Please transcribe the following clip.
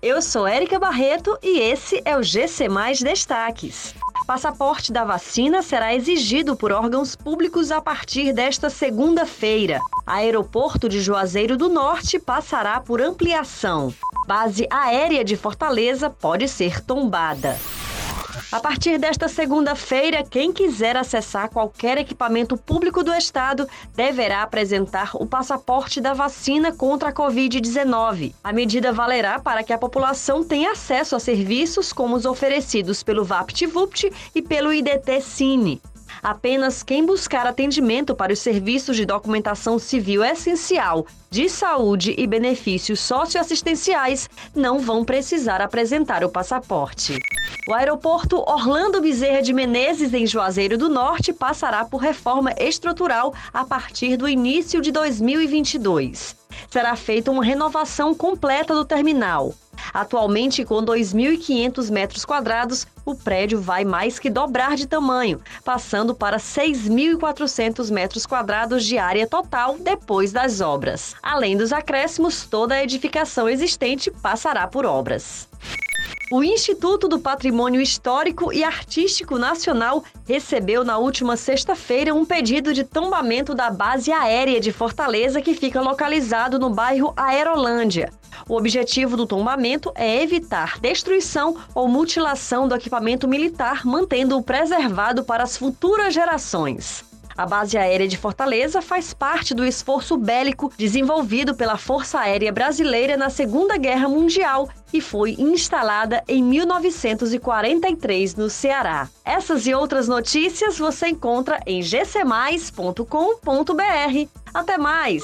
Eu sou Érica Barreto e esse é o GC Mais Destaques. Passaporte da vacina será exigido por órgãos públicos a partir desta segunda-feira. Aeroporto de Juazeiro do Norte passará por ampliação. Base aérea de Fortaleza pode ser tombada. A partir desta segunda-feira, quem quiser acessar qualquer equipamento público do Estado deverá apresentar o passaporte da vacina contra a Covid-19. A medida valerá para que a população tenha acesso a serviços como os oferecidos pelo VaptVupt e pelo IDT Cine. Apenas quem buscar atendimento para os serviços de documentação civil essencial, de saúde e benefícios socioassistenciais não vão precisar apresentar o passaporte. O aeroporto Orlando Bezerra de Menezes, em Juazeiro do Norte, passará por reforma estrutural a partir do início de 2022. Será feita uma renovação completa do terminal. Atualmente, com 2.500 metros quadrados, o prédio vai mais que dobrar de tamanho, passando para 6.400 metros quadrados de área total depois das obras. Além dos acréscimos, toda a edificação existente passará por obras. O Instituto do Patrimônio Histórico e Artístico Nacional recebeu na última sexta-feira um pedido de tombamento da base aérea de Fortaleza, que fica localizado no bairro Aerolândia. O objetivo do tombamento é evitar destruição ou mutilação do equipamento militar, mantendo-o preservado para as futuras gerações. A base aérea de Fortaleza faz parte do esforço bélico desenvolvido pela Força Aérea Brasileira na Segunda Guerra Mundial e foi instalada em 1943 no Ceará. Essas e outras notícias você encontra em gcmais.com.br. Até mais!